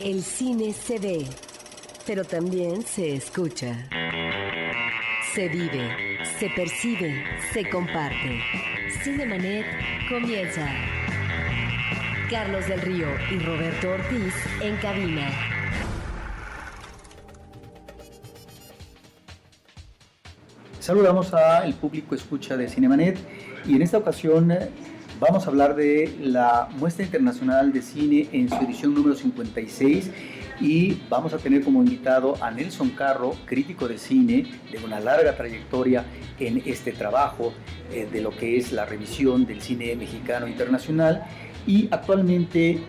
El cine se ve, pero también se escucha. Se vive, se percibe, se comparte. Cinemanet comienza. Carlos del Río y Roberto Ortiz en cabina. Saludamos al público escucha de Cinemanet y en esta ocasión eh, vamos a hablar de la muestra internacional de cine en su edición número 56 y vamos a tener como invitado a Nelson Carro, crítico de cine de una larga trayectoria en este trabajo eh, de lo que es la revisión del cine mexicano internacional y actualmente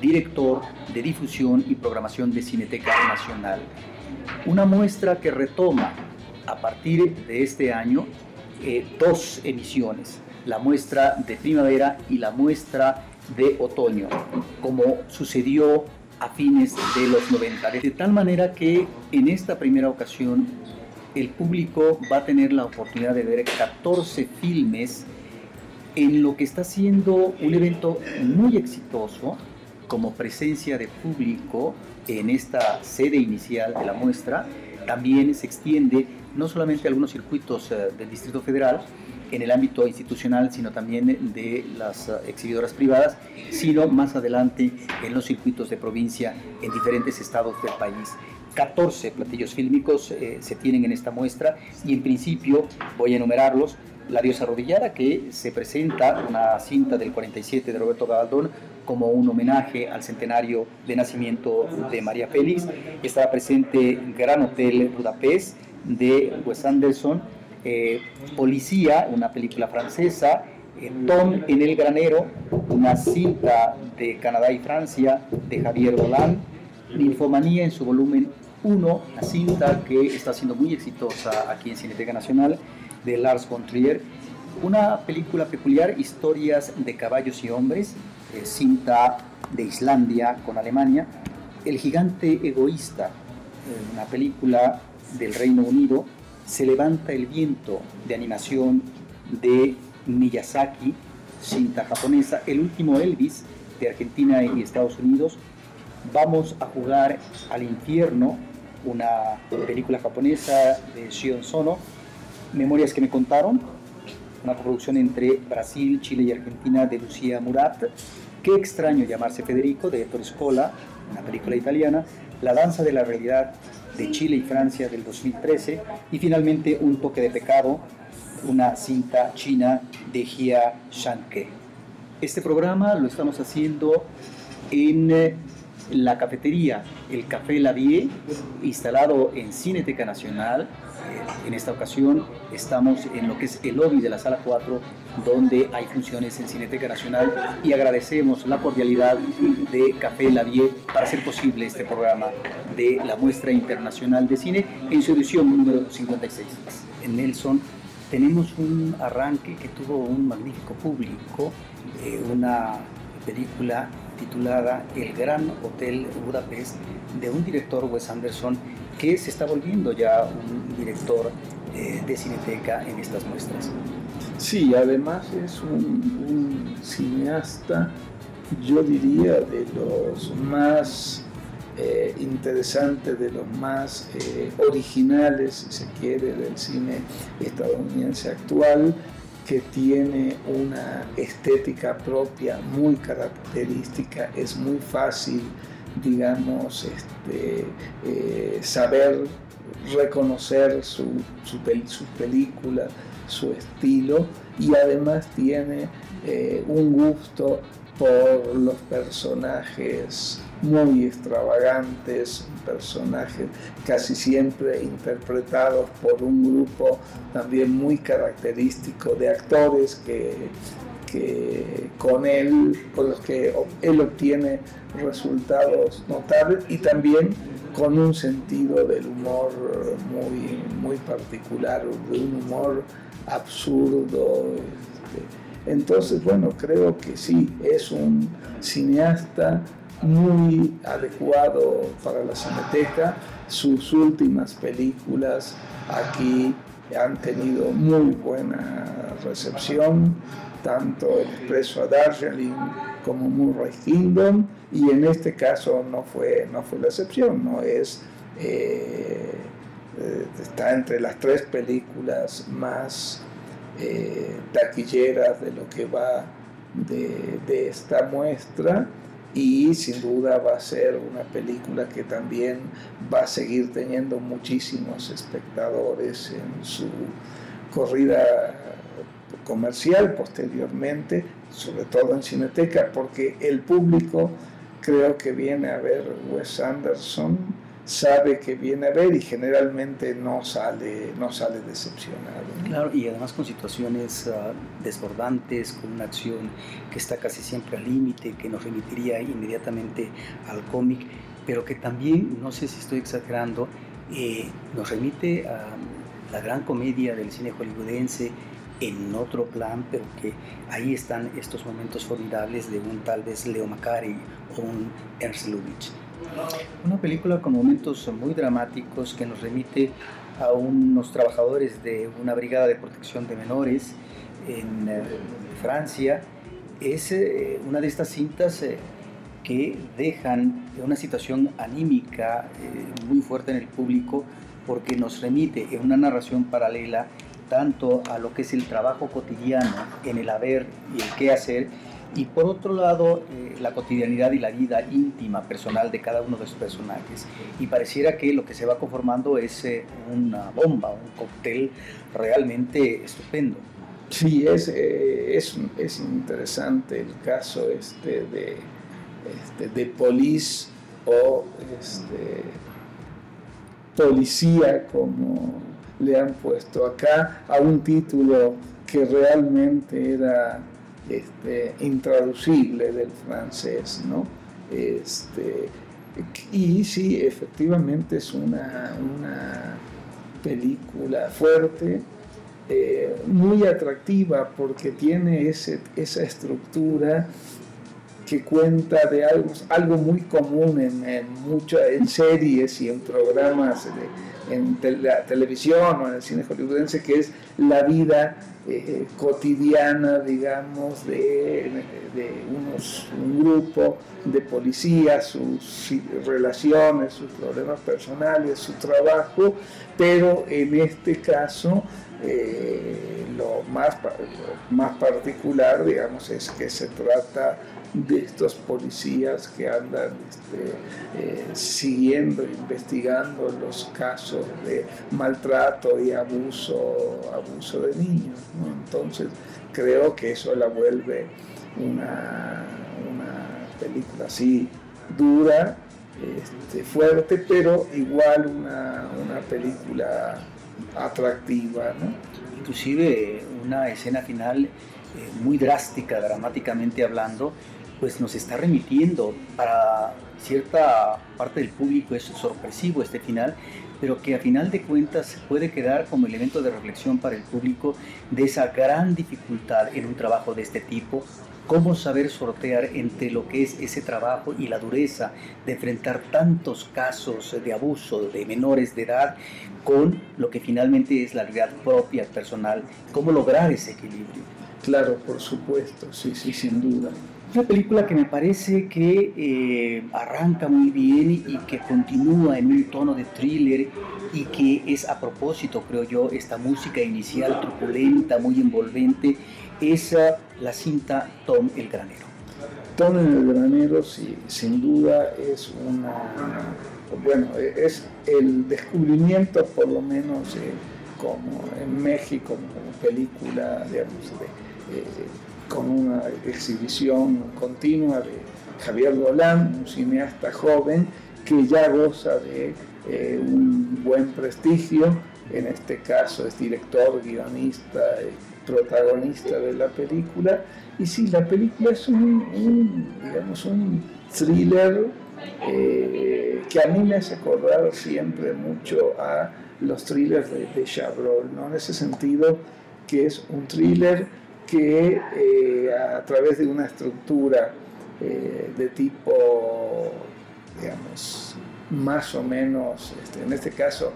director de difusión y programación de Cineteca Nacional. Una muestra que retoma a partir de este año eh, dos emisiones, la muestra de primavera y la muestra de otoño, como sucedió a fines de los 90. De tal manera que en esta primera ocasión el público va a tener la oportunidad de ver 14 filmes en lo que está siendo un evento muy exitoso como presencia de público en esta sede inicial de la muestra. También se extiende no solamente a algunos circuitos eh, del Distrito Federal, en el ámbito institucional, sino también de las eh, exhibidoras privadas, sino más adelante en los circuitos de provincia en diferentes estados del país. 14 platillos fílmicos eh, se tienen en esta muestra y en principio voy a enumerarlos. La diosa arrodillada, que se presenta una cinta del 47 de Roberto Gabaldón como un homenaje al centenario de nacimiento de María Félix. Estará presente Gran Hotel Budapest de Wes Anderson, eh, Policía, una película francesa, eh, Tom en el granero, una cinta de Canadá y Francia de Javier Dolan, Ninfomanía en su volumen 1, una cinta que está siendo muy exitosa aquí en Cineteca Nacional de Lars von Trier, una película peculiar, Historias de caballos y hombres, eh, cinta de Islandia con Alemania, El gigante egoísta, una película del Reino Unido, Se levanta el viento de animación de Miyazaki, cinta japonesa, El último Elvis de Argentina y Estados Unidos, Vamos a jugar al infierno, una película japonesa de Shion Sono, Memorias que me contaron, una producción entre Brasil, Chile y Argentina de Lucía Murat, Qué extraño llamarse Federico de Ettore Scola, una película italiana, La danza de la realidad de Chile y Francia del 2013 y finalmente Un toque de pecado, una cinta china de Jia Shanke. Este programa lo estamos haciendo en eh, la cafetería El Café La Vie, instalado en Cineteca Nacional. En esta ocasión estamos en lo que es el lobby de la sala 4, donde hay funciones en Cineteca Nacional y agradecemos la cordialidad de Café La Vie para hacer posible este programa de la muestra internacional de cine en su edición número 56. En Nelson tenemos un arranque que tuvo un magnífico público, eh, una película titulada El Gran Hotel Budapest de un director Wes Anderson que se está volviendo ya un director eh, de cineteca en estas muestras. Sí, además es un, cineasta, yo diría, de los más eh, interesantes, de los más eh, originales, si se quiere, del cine estadounidense actual que tiene una estética propia muy característica, es muy fácil, digamos, este, eh, saber reconocer su, su, su, película, su estilo y además tiene eh, un gusto por los personajes muy extravagantes, personajes casi siempre interpretados por un grupo también muy característico de actores que, que con él, con los que él obtiene resultados notables y también con un sentido del humor muy, muy particular, de un humor absurdo. Este. Entonces, bueno, creo que sí, es un cineasta muy adecuado para la Cineteca. Sus últimas películas aquí han tenido muy buena recepción. Tanto El Expreso a Darjeeling como Murray Kingdom, y en este caso no fue, no fue la excepción, no es, eh, eh, está entre las tres películas más eh, taquilleras de lo que va de, de esta muestra y sin duda va a ser una película que también va a seguir teniendo muchísimos espectadores en su corrida comercial posteriormente, sobre todo en Cineteca, porque el público creo que viene a ver Wes Anderson sabe que viene a ver y generalmente no sale, no sale decepcionado. Claro, y además con situaciones ah, desbordantes, con una acción que está casi siempre al límite, que nos remitiría inmediatamente al cómic, pero que también, no sé si estoy exagerando, eh, nos remite a la gran comedia del cine hollywoodense en otro plan, pero que ahí están estos momentos formidables de un tal vez Leo Macari o un Ernst Lubitsch. Una película con momentos muy dramáticos que nos remite a unos trabajadores de una brigada de protección de menores en eh, Francia. Es eh, una de estas cintas eh, que dejan una situación anímica muy fuerte en el público porque nos remite en una narración paralela tanto a lo que es el trabajo cotidiano en el haber y el qué hacer, y por otro lado eh, la cotidianidad y la vida íntima, personal de cada uno de los personajes. Y pareciera que lo que se va conformando es eh, una bomba, un cóctel realmente estupendo. Sí, es, eh, es, es, interesante el caso este de, este, de Police o este, Policía, como le han puesto acá, a un título que realmente era este, intraducible del francés, ¿no? Este, y sí, efectivamente es una, una película fuerte, eh, muy atractiva porque tiene ese, esa estructura que cuenta de algo, algo muy común en, en, en series y en programas en la televisión o en el cine hollywoodense, que es la vida eh, cotidiana, digamos, de, unos, un grupo de policías, sus relaciones, sus problemas personales, su trabajo, pero en este caso eh, lo, más, más particular, digamos, es que se trata de estos policías que andan este, eh, siguiendo, investigando los casos de maltrato y abuso, abuso de niños. Entonces creo que eso la vuelve una, película así dura, este, fuerte, pero igual una, película atractiva. Inclusive una escena final eh, muy drástica, dramáticamente hablando, pues nos está remitiendo para cierta parte del público es sorpresivo este final, pero que a final de cuentas puede quedar como elemento de reflexión para el público de esa gran dificultad en un trabajo de este tipo, cómo saber sortear entre lo que es ese trabajo y la dureza de enfrentar tantos casos de abuso de menores de edad con lo que finalmente es la realidad propia, personal, cómo lograr ese equilibrio. Claro, por supuesto, sí, sí, sin duda. Una película que me parece que eh, arranca muy bien y que continúa en un tono de thriller y que es a propósito, creo yo, esta música inicial truculenta, muy envolvente, es la cinta Tom el Granero. Tom el Granero, sí, sin duda, es una, bueno, es el descubrimiento, por lo menos, eh, como en México, como película, digamos, de, eh, con una exhibición continua de Javier Dolan, un cineasta joven que ya goza de eh, un buen prestigio, en este caso es director, guionista, protagonista de la película, y sí, la película es un, digamos, un thriller eh, que a mí me hace acordar siempre mucho a los thrillers de, de Chabrol, ¿no? en ese sentido que es un thriller que eh, a través de una estructura eh, de tipo, digamos, más o menos, este, en este caso,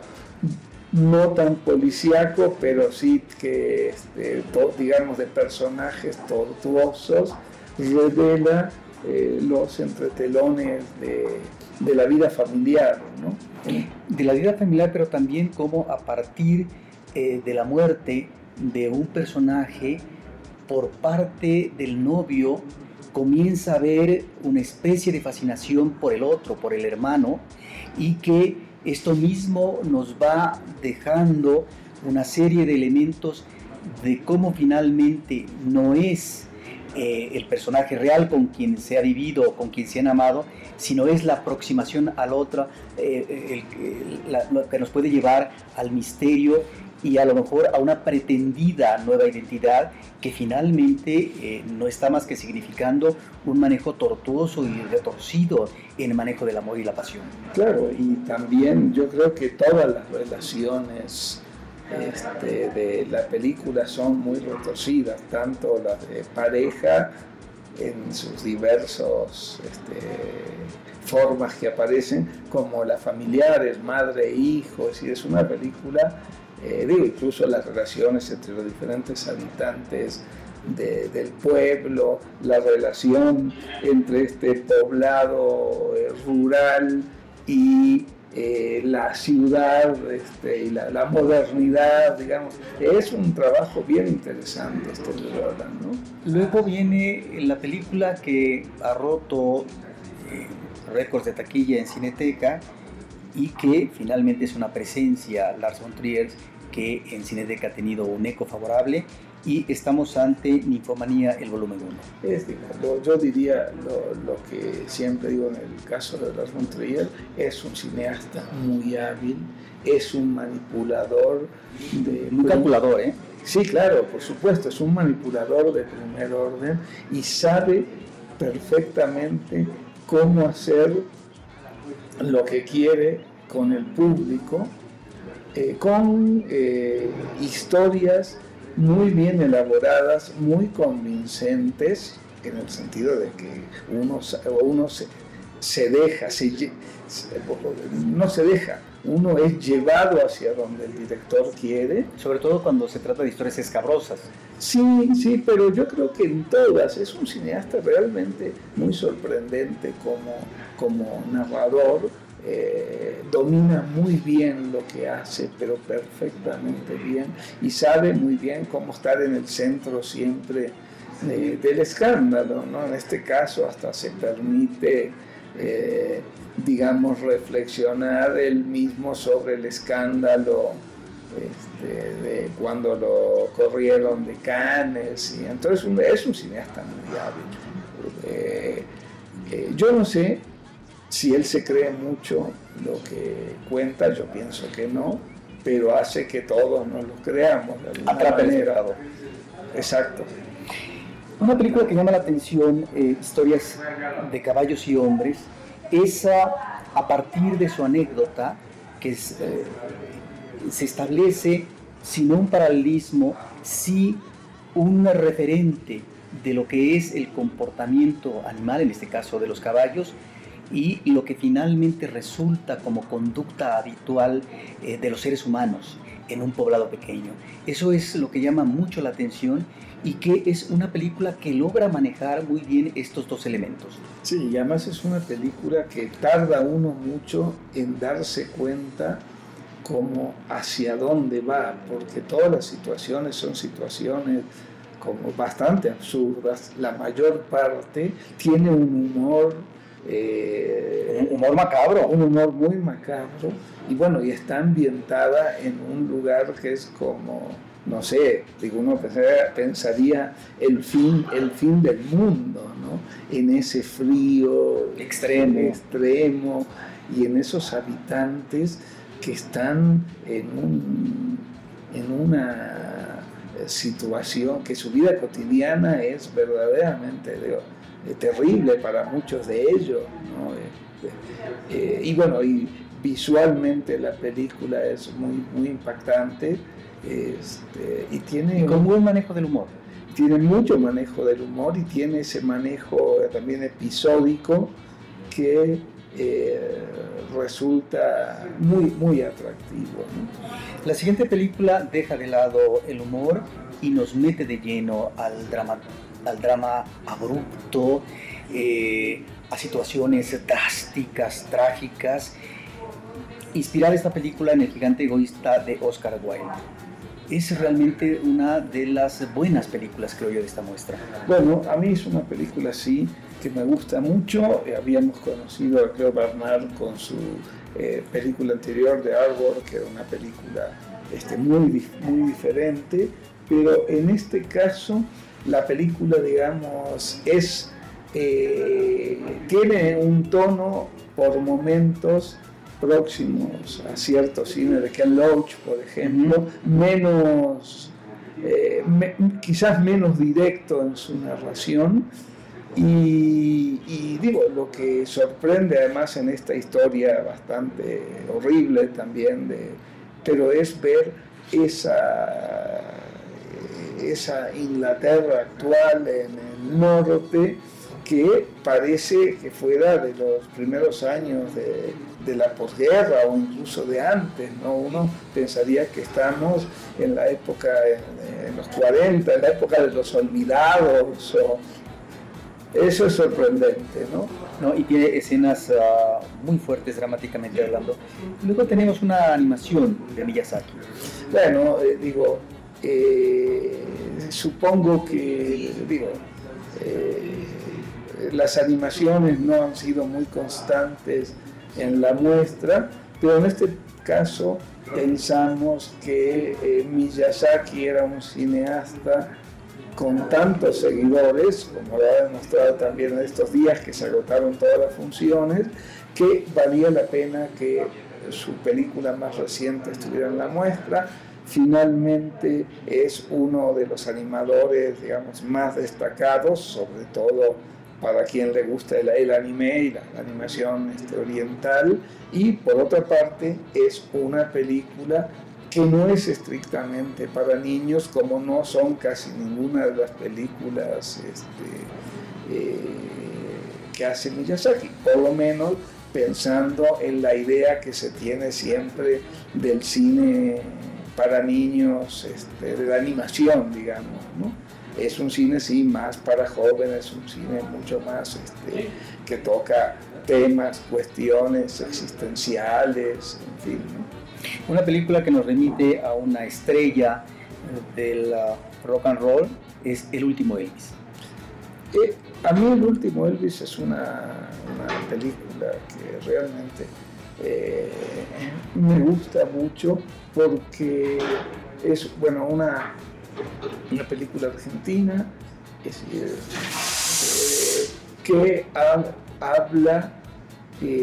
no tan policíaco, pero sí que, este, digamos, de personajes tortuosos, revela eh, los entretelones de, la vida familiar, ¿no? De la vida familiar, pero también como a partir de la muerte de un personaje por parte del novio comienza a haber una especie de fascinación por el otro, por el hermano, y que esto mismo nos va dejando una serie de elementos de cómo finalmente no es eh, el personaje real con quien se ha vivido, con quien se han amado, sino es la aproximación al otro, eh, lo que nos puede llevar al misterio y a lo mejor a una pretendida nueva identidad que finalmente eh, no está más que significando un manejo tortuoso y retorcido en el manejo del amor y la pasión. Claro, y también yo creo que todas las relaciones este, de la película son muy retorcidas, tanto las de pareja en sus diversos este, formas que aparecen, como las familiares, madre e hijo, es es una película eh, digo, incluso las relaciones entre los diferentes habitantes del pueblo, la relación entre este poblado eh, rural y eh, la ciudad este, y la, modernidad, digamos, es un trabajo bien interesante este ¿no? Luego viene la película que ha roto récords de taquilla en Cineteca y que finalmente es una presencia, Lars von Trier, que en Cineteca ha tenido un eco favorable y estamos ante Ninfomanía, el volumen 1. Es, yo diría lo, que siempre digo en el caso de Lars von Trier, es un cineasta muy hábil, es un manipulador de... Un calculador, ¿eh? Sí, claro, por supuesto, es un manipulador de primer orden y sabe perfectamente cómo hacer lo que quiere con el público eh, con eh, historias muy bien elaboradas, muy convincentes, en el sentido de que uno, uno se, se deja, no se deja, uno es llevado hacia donde el director quiere. Sobre todo cuando se trata de historias escabrosas. Sí, sí, pero yo creo que en todas es un cineasta realmente muy sorprendente como, como narrador eh, domina muy bien lo que hace, pero perfectamente bien, y sabe muy bien cómo estar en el centro siempre eh, del escándalo, ¿no? En este caso hasta se permite, eh, digamos, reflexionar él mismo sobre el escándalo este, de cuando lo corrieron de Cannes, y entonces es un cineasta muy hábil. yo no sé si él se cree mucho lo que cuenta, yo pienso que no, pero hace que todos nos lo creamos de alguna manera. Exacto. Una película que llama la atención, eh, historias de caballos y hombres, esa a partir de su anécdota, que eh, se establece, si no un paralelismo, sí un referente de lo que es el comportamiento animal, en este caso de los caballos, y lo que finalmente resulta como conducta habitual eh, de los seres humanos en un poblado pequeño. Eso es lo que llama mucho la atención y que es una película que logra manejar muy bien estos dos elementos. Sí, y además es una película que tarda uno mucho en darse cuenta como hacia dónde va, porque todas las situaciones son situaciones como bastante absurdas, la mayor parte tiene un humor eh, un humor macabro. Un humor muy macabro. Y bueno, y está ambientada en un lugar que es como, no sé, digo, uno pensaría el fin, el fin del mundo, ¿no? En ese frío extremo. extremo y en esos habitantes que están en, un, en una situación que su vida cotidiana es verdaderamente de, eh, terrible para muchos de ellos. Este, eh, y bueno, y visualmente la película es muy, muy impactante este, y tiene... con buen manejo del humor. Tiene mucho manejo del humor y tiene ese manejo también episódico que eh, resulta muy, muy atractivo. La siguiente película deja de lado el humor y nos mete de lleno al drama, al drama abrupto, eh, a situaciones drásticas, trágicas. Inspirada esta película en El gigante egoísta de Oscar Wilde. Es realmente una de las buenas películas, creo yo, de esta muestra. Bueno, a mí es una película así que me gusta mucho. Eh, habíamos conocido a Cleo Bernard con su eh, película anterior de Arbor, que era una película este, muy, muy diferente, pero en este caso la película, digamos, es, eh, tiene un tono por momentos próximos a cierto cine de Ken Loach, por ejemplo, menos, quizás menos directo en su narración, y, digo, lo que sorprende además en esta historia bastante horrible también, de, pero es ver esa, esa Inglaterra actual en el norte que parece que fuera de los primeros años de, de la posguerra o incluso de antes, ¿no? Uno pensaría que estamos en la época, en, en los 40, en la época de los olvidados o, eso es sorprendente, ¿no? ¿No? Y tiene escenas ah, muy fuertes dramáticamente hablando. Luego tenemos una animación de Miyazaki. Bueno, eh, digo, eh, supongo que, digo, eh, las animaciones no han sido muy constantes en la muestra, pero en este caso pensamos que Miyazaki era un cineasta con tantos seguidores, como lo ha demostrado también en estos días que se agotaron todas las funciones, que valía la pena que su película más reciente estuviera en la muestra. Finalmente es uno de los animadores, digamos, más destacados, sobre todo para quien le gusta el, anime y la, animación este, oriental. Y por otra parte es una película que no es estrictamente para niños, como no son casi ninguna de las películas este, eh, que hace Miyazaki, por lo menos pensando en la idea que se tiene siempre del cine para niños, este, de la animación, digamos. Es un cine, sí, más para jóvenes, un cine mucho más este, que toca temas, cuestiones existenciales, en fin. Una película que nos remite a una estrella del uh, rock and roll es El último Elvis. Eh, a mí El último Elvis es una, película que realmente eh, me gusta mucho porque es bueno una, una película argentina eh, que habla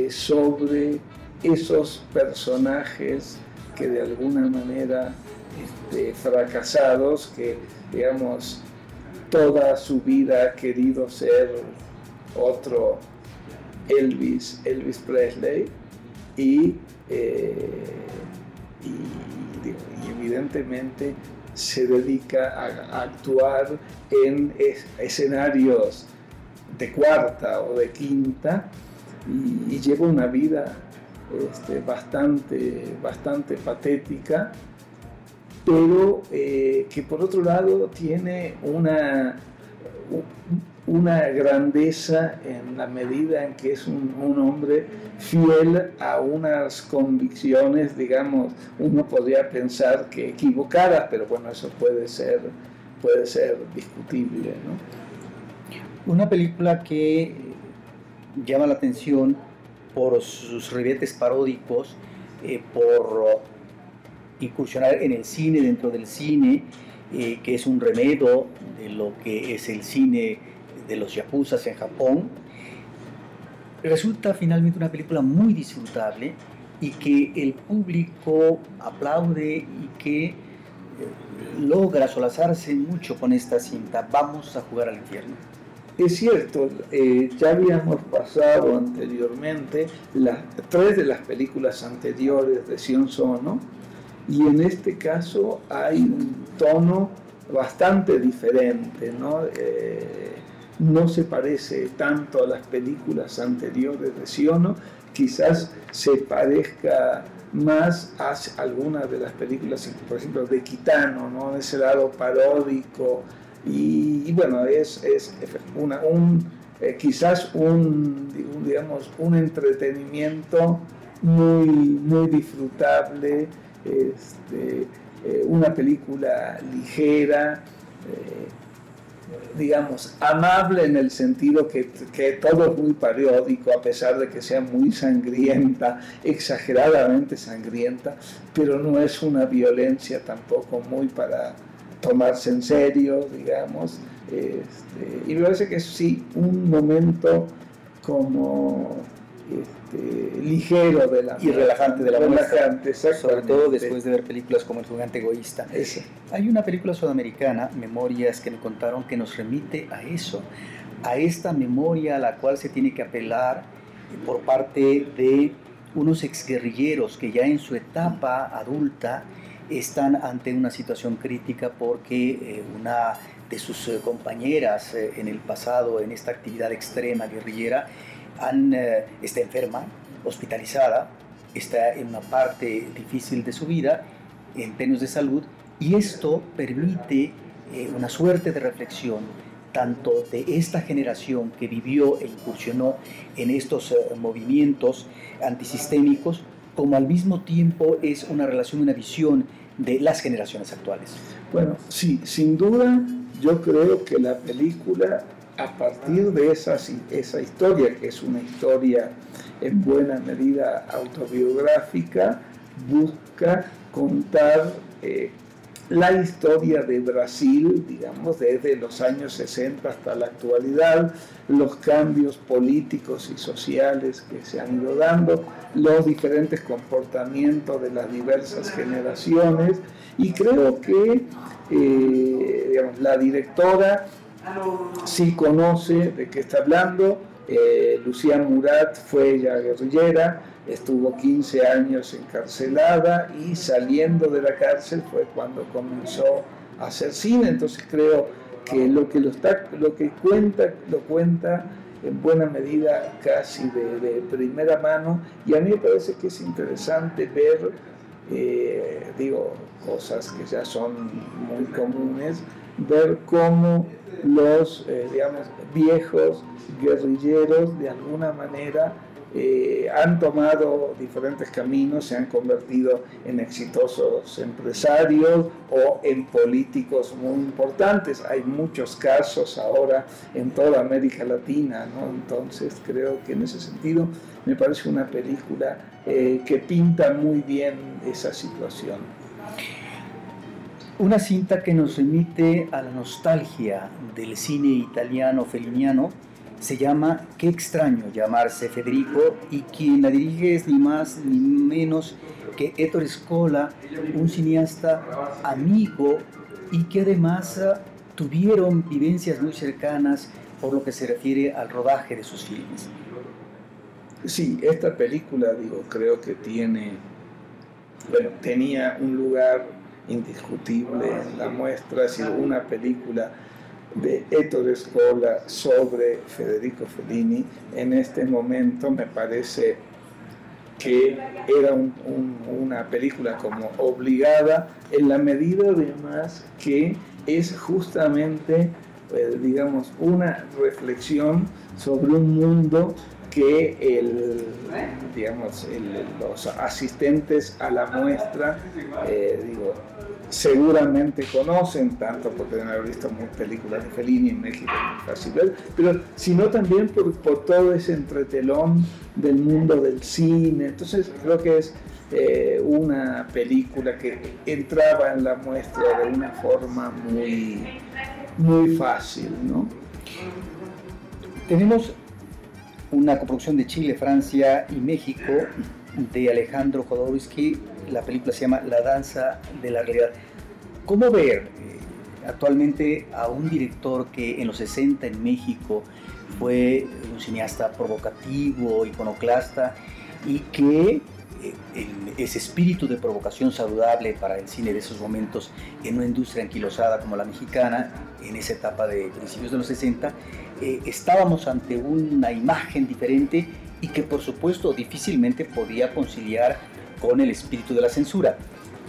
sobre esos personajes que de alguna manera este, fracasados, que digamos toda su vida ha querido ser otro Elvis, Elvis Presley, y, eh, evidentemente se dedica a, actuar en escenarios de cuarta o de quinta y lleva una vida este, bastante, bastante patética, pero eh, que por otro lado tiene una, una grandeza en la medida en que es un, hombre fiel a unas convicciones, digamos, uno podría pensar que equivocadas, pero bueno, eso puede ser, puede ser discutible. Una película que llama la atención por sus ribetes paródicos, eh, por incursionar en el cine, dentro del cine, eh, que es un remedio de lo que es el cine de los yakuzas en Japón. Resulta finalmente una película muy disfrutable y que el público aplaude y que eh, logra solazarse mucho con esta cinta. Vamos a jugar al infierno. Es cierto, eh, ya habíamos pasado anteriormente las tres de las películas anteriores de Sion Sono y en este caso hay un tono bastante diferente, ¿no? Eh, no se parece tanto a las películas anteriores de Siono, quizás se parezca más a algunas de las películas, por ejemplo, de Quitano, ¿no? ese lado paródico, y, bueno, es, es una, un, eh, quizás un, digamos, un entretenimiento muy, muy disfrutable, este, eh, una película ligera, eh, digamos, amable en el sentido que, que, todo es muy periódico, a pesar de que sea muy sangrienta, exageradamente sangrienta, pero no es una violencia tampoco muy para tomarse en serio, digamos. Este, y me parece que es sí un momento como este, ligero de la y relajante de la relajante, sobre todo después de ver películas como El gigante egoísta. Hay una película sudamericana, Memorias, que me contaron que nos remite a eso, a esta memoria a la cual se tiene que apelar por parte de unos exguerrilleros que ya en su etapa adulta están ante una situación crítica porque eh, una de sus eh, compañeras eh, en el pasado en esta actividad extrema guerrillera han, está enferma, hospitalizada, está en una parte difícil de su vida en términos de salud y esto permite una suerte de reflexión tanto de esta generación que vivió e incursionó en estos movimientos antisistémicos como al mismo tiempo es una relación, una visión de las generaciones actuales. Bueno, sí, sin duda yo creo que la película, a partir de esa, esa historia, que es una historia en buena medida autobiográfica, busca contar eh, la historia de Brasil, digamos, desde los años 60 hasta la actualidad, los cambios políticos y sociales que se han ido dando, los diferentes comportamientos de las diversas generaciones y creo que eh, la directora sí conoce de qué está hablando, eh, Lucía Murat fue ella guerrillera, estuvo 15 años encarcelada y saliendo de la cárcel fue cuando comenzó a hacer cine, entonces creo que lo que, lo está, lo que cuenta, lo cuenta en buena medida casi de, primera mano. Y a mí me parece que es interesante ver, eh, digo, cosas que ya son muy comunes, ver cómo los, eh, viejos guerrilleros de alguna manera eh, han tomado diferentes caminos, se han convertido en exitosos empresarios o en políticos muy importantes. Hay muchos casos ahora en toda América Latina, entonces creo que en ese sentido me parece una película eh, que pinta muy bien esa situación. Una cinta que nos remite a la nostalgia del cine italiano feliniano se llama Qué extraño llamarse Federico y quien la dirige es ni más ni menos que Ettore Scola, un cineasta amigo y que además ah, tuvieron vivencias muy cercanas por lo que se refiere al rodaje de sus filmes. Sí, esta película, digo, creo que tiene, bueno, tenía un lugar indiscutible en la muestra, es decir, una película de Ettore Scola sobre Federico Fellini, en este momento me parece que era una película como obligada en la medida además que es justamente, eh, digamos, una reflexión sobre un mundo que el, digamos, los asistentes a la muestra, eh, digo, seguramente conocen, tanto por tener haber visto muchas películas de Fellini en México, muy fácil ver, pero sino también por, por, todo ese entretelón del mundo del cine. Entonces creo que es eh, una película que entraba en la muestra de una forma muy, muy fácil, ¿no? Tenemos una coproducción de Chile, Francia y México de Alejandro Jodorowsky. La película se llama La danza de la realidad. ¿Cómo ver eh, actualmente a un director que en los 60 en México fue un cineasta provocativo, iconoclasta y que ese espíritu de provocación saludable para el cine de esos momentos en una industria anquilosada como la mexicana, en esa etapa de principios de los 60, eh, estábamos ante una imagen diferente y que por supuesto difícilmente podía conciliar con el espíritu de la censura.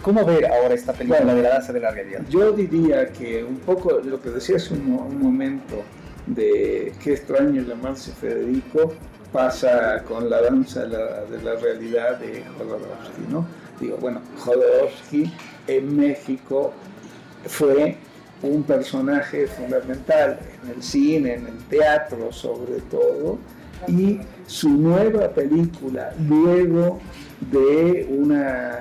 ¿Cómo ver ahora esta película de la danza de la realidad? Yo diría que un poco lo que decías un, un momento de qué extraño llamarse Federico, pasa con la danza de la, realidad de Jodorowsky, ¿no? Digo, bueno, Jodorowsky en México fue un personaje fundamental en el cine, en el teatro sobre todo, y su nueva película, luego de una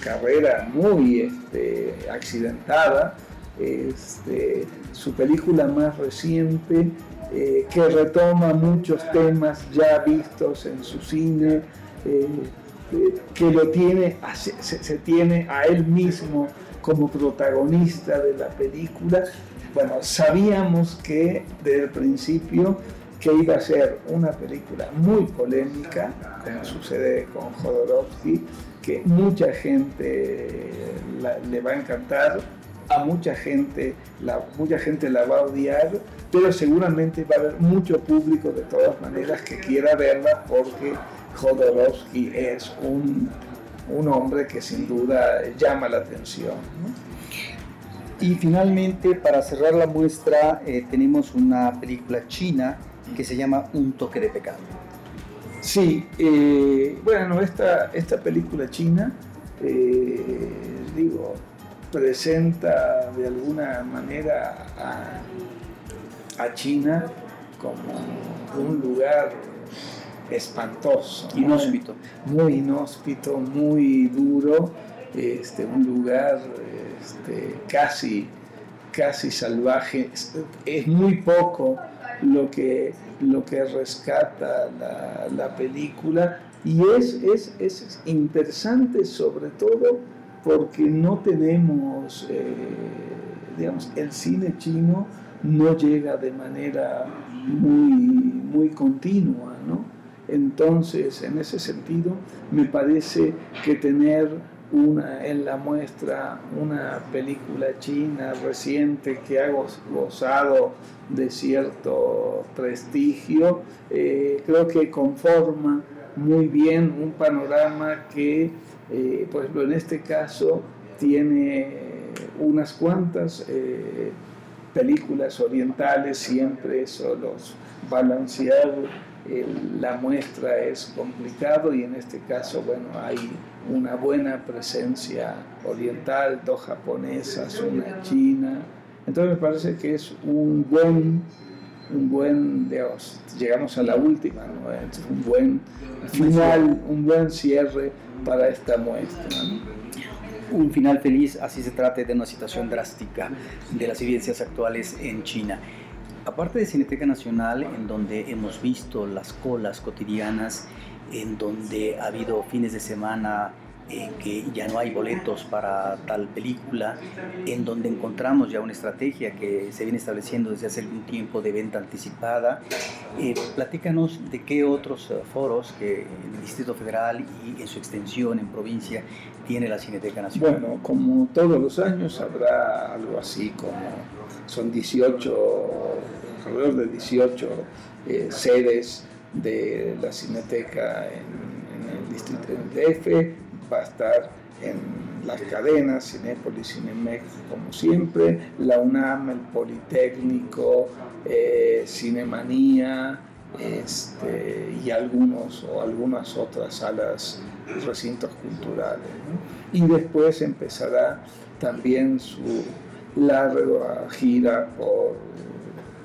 carrera muy este, accidentada, este, su película más reciente eh, que retoma muchos temas ya vistos en su cine, eh, que lo tiene, se, tiene a él mismo como protagonista de la película. Bueno, sabíamos que desde el principio que iba a ser una película muy polémica, como sucede con Jodorowsky, que mucha gente le va a encantar, a mucha gente, la, mucha gente la va a odiar, pero seguramente va a haber mucho público de todas maneras que quiera verla porque Jodorowsky es un, un hombre que sin duda llama la atención. Y finalmente, para cerrar la muestra, eh, tenemos una película china que se llama Un toque de pecado. Sí, eh, bueno, esta, esta película china, eh, digo, presenta de alguna manera a, a China como un lugar espantoso, inhóspito, muy inhóspito, muy duro, este, un lugar este, casi, casi salvaje. Es, muy poco lo que, lo que rescata la, la película. Y es, es, es interesante sobre todo porque no tenemos, eh, digamos, el cine chino no llega de manera muy, muy continua, ¿no? Entonces, en ese sentido, me parece que tener una, en la muestra una película china reciente que ha gozado de cierto prestigio, eh, creo que conforma muy bien un panorama que eh, por ejemplo, en este caso tiene unas cuantas eh, películas orientales, siempre solos balancear la muestra es complicado y en este caso, bueno, hay una buena presencia oriental, dos japonesas, una china. Entonces me parece que es un buen un buen, llegamos a la última, ¿no? un buen final, un buen cierre para esta muestra. Un final feliz, así se trate de una situación drástica de las evidencias actuales en China. Aparte de Cineteca Nacional, en donde hemos visto las colas cotidianas, en donde ha habido fines de semana en que ya no hay boletos para tal película, en donde encontramos ya una estrategia que se viene estableciendo desde hace algún tiempo de venta anticipada. Eh, platícanos de qué otros eh, foros que en el Distrito Federal y en su extensión en provincia tiene la Cineteca Nacional. Bueno, como todos los años habrá algo así como son 18, alrededor de 18 eh, sedes de la Cineteca en, el distrito del va a estar en las cadenas, Cinépolis, Cinemex, como siempre, la UNAM, el Politécnico, eh, Cinemanía, este, y algunos o algunas otras salas, recintos culturales. Y después empezará también su larga gira por,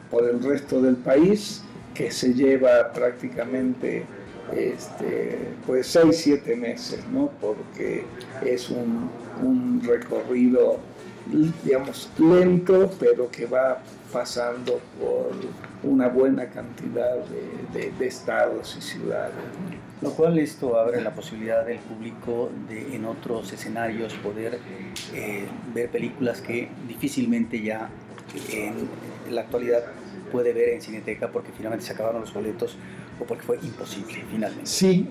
por el resto del país, que se lleva prácticamente este, pues 6, 7 meses, ¿no? porque es un, un, recorrido, digamos, lento, pero que va pasando por una buena cantidad de, de, estados y ciudades. Lo cual esto abre la posibilidad del público de en otros escenarios poder eh, ver películas que difícilmente ya en la actualidad puede ver en Cineteca porque finalmente se acabaron los boletos porque fue imposible finalmente. Sí,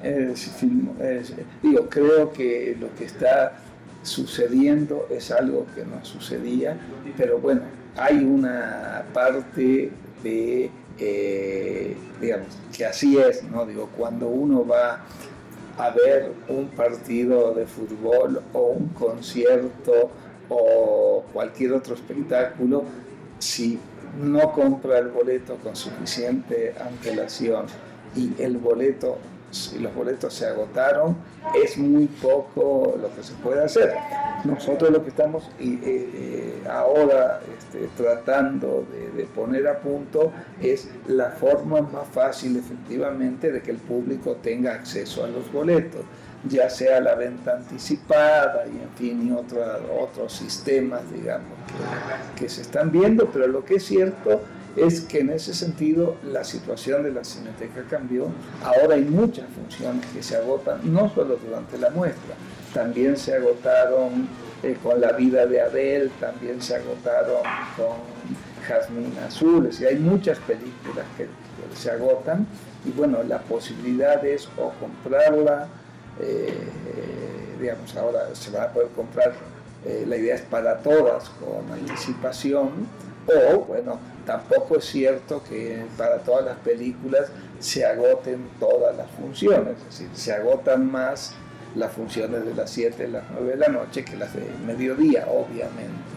digo, creo que lo que está sucediendo es algo que no sucedía, pero bueno, hay una parte de, eh, digamos, que así es, ¿no? Digo, cuando uno va a ver un partido de fútbol o un concierto o cualquier otro espectáculo, si no compra el boleto con suficiente antelación y el boleto si los boletos se agotaron, es muy poco lo que se puede hacer. Nosotros lo que estamos eh, eh, ahora este, tratando de, poner a punto es la forma más fácil efectivamente de que el público tenga acceso a los boletos, ya sea la venta anticipada y en fin, y otros sistemas, digamos, que, que se están viendo, pero lo que es cierto es que en ese sentido la situación de la Cineteca cambió. Ahora hay muchas funciones que se agotan, no solo durante la muestra, también se agotaron eh, con La vida de Abel, también se agotaron con Jazmín Azul, y hay muchas películas que, se agotan y bueno, la posibilidad es o comprarla, eh, digamos, ahora se va a poder comprar, eh, la idea es para todas con anticipación, o bueno, tampoco es cierto que para todas las películas se agoten todas las funciones, es decir, se agotan más las funciones de las 7, las 9 de la noche que las de mediodía, obviamente.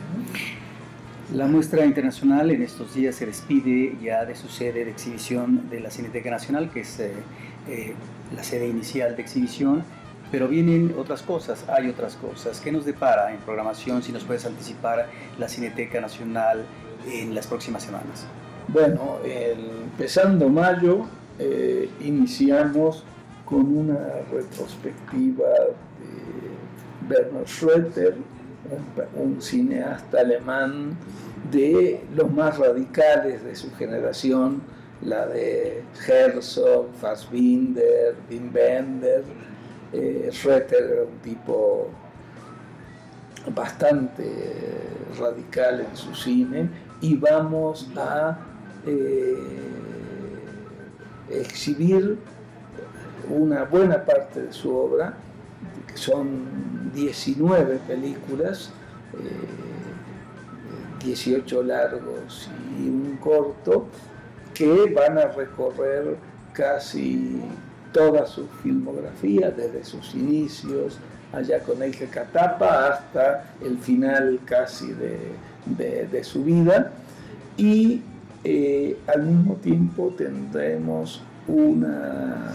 La muestra internacional en estos días se despide ya de su sede de exhibición de la Cineteca Nacional, que es eh, eh, la sede inicial de exhibición, pero vienen otras cosas, hay otras cosas. ¿Qué nos depara en programación? Si nos puedes anticipar la Cineteca Nacional en las próximas semanas? Bueno, empezando mayo, eh, iniciamos con una retrospectiva de Bernard Schroeter, un, cineasta alemán de los más radicales de su generación, la de Herzog, Fassbinder, Wim Wenders. Eh, Schroeter era un tipo bastante radical en su cine y vamos a eh, exhibir una buena parte de su obra, que son 19 películas, 18 eh, largos y un corto, que van a recorrer casi toda su filmografía, desde sus inicios allá con Eike Catapa hasta el final casi de, de, su vida y eh, al mismo tiempo tendremos una,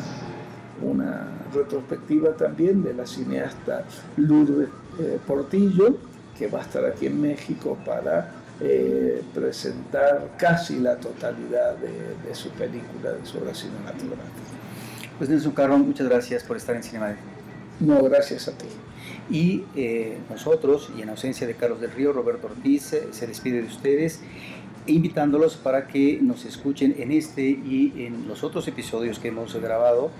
una retrospectiva también de la cineasta Lourdes eh, Portillo, que va a estar aquí en México para eh, presentar casi la totalidad de, de, su película, de su obra cinematográfica. Pues Nelson Carrón, muchas gracias por estar en Cinema. No, gracias a ti. Y eh, nosotros, y en ausencia de Carlos del Río, Roberto Ortiz eh, se despide de ustedes, invitándolos para que nos escuchen en este y en los otros episodios que hemos grabado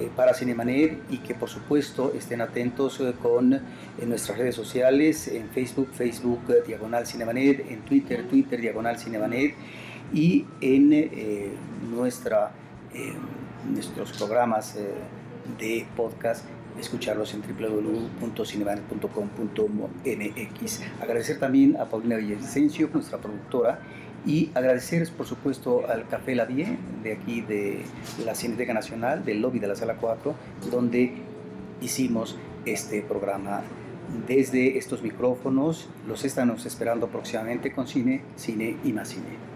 eh, para Cinemanet y que por supuesto estén atentos con en nuestras redes sociales, en Facebook, Facebook Diagonal Cinemanet, en Twitter, Twitter Diagonal Cinemanet y en nuestra, nuestros programas de podcast escucharlos en www.cinemanet.com.mx. Agradecer también a Paulina Villavicencio, nuestra productora, y agradecer, por supuesto, al Café La Die, de aquí de la Cineteca Nacional, del lobby de la Sala 4, donde hicimos este programa. Desde estos micrófonos, los estamos esperando próximamente con cine, cine y más cine.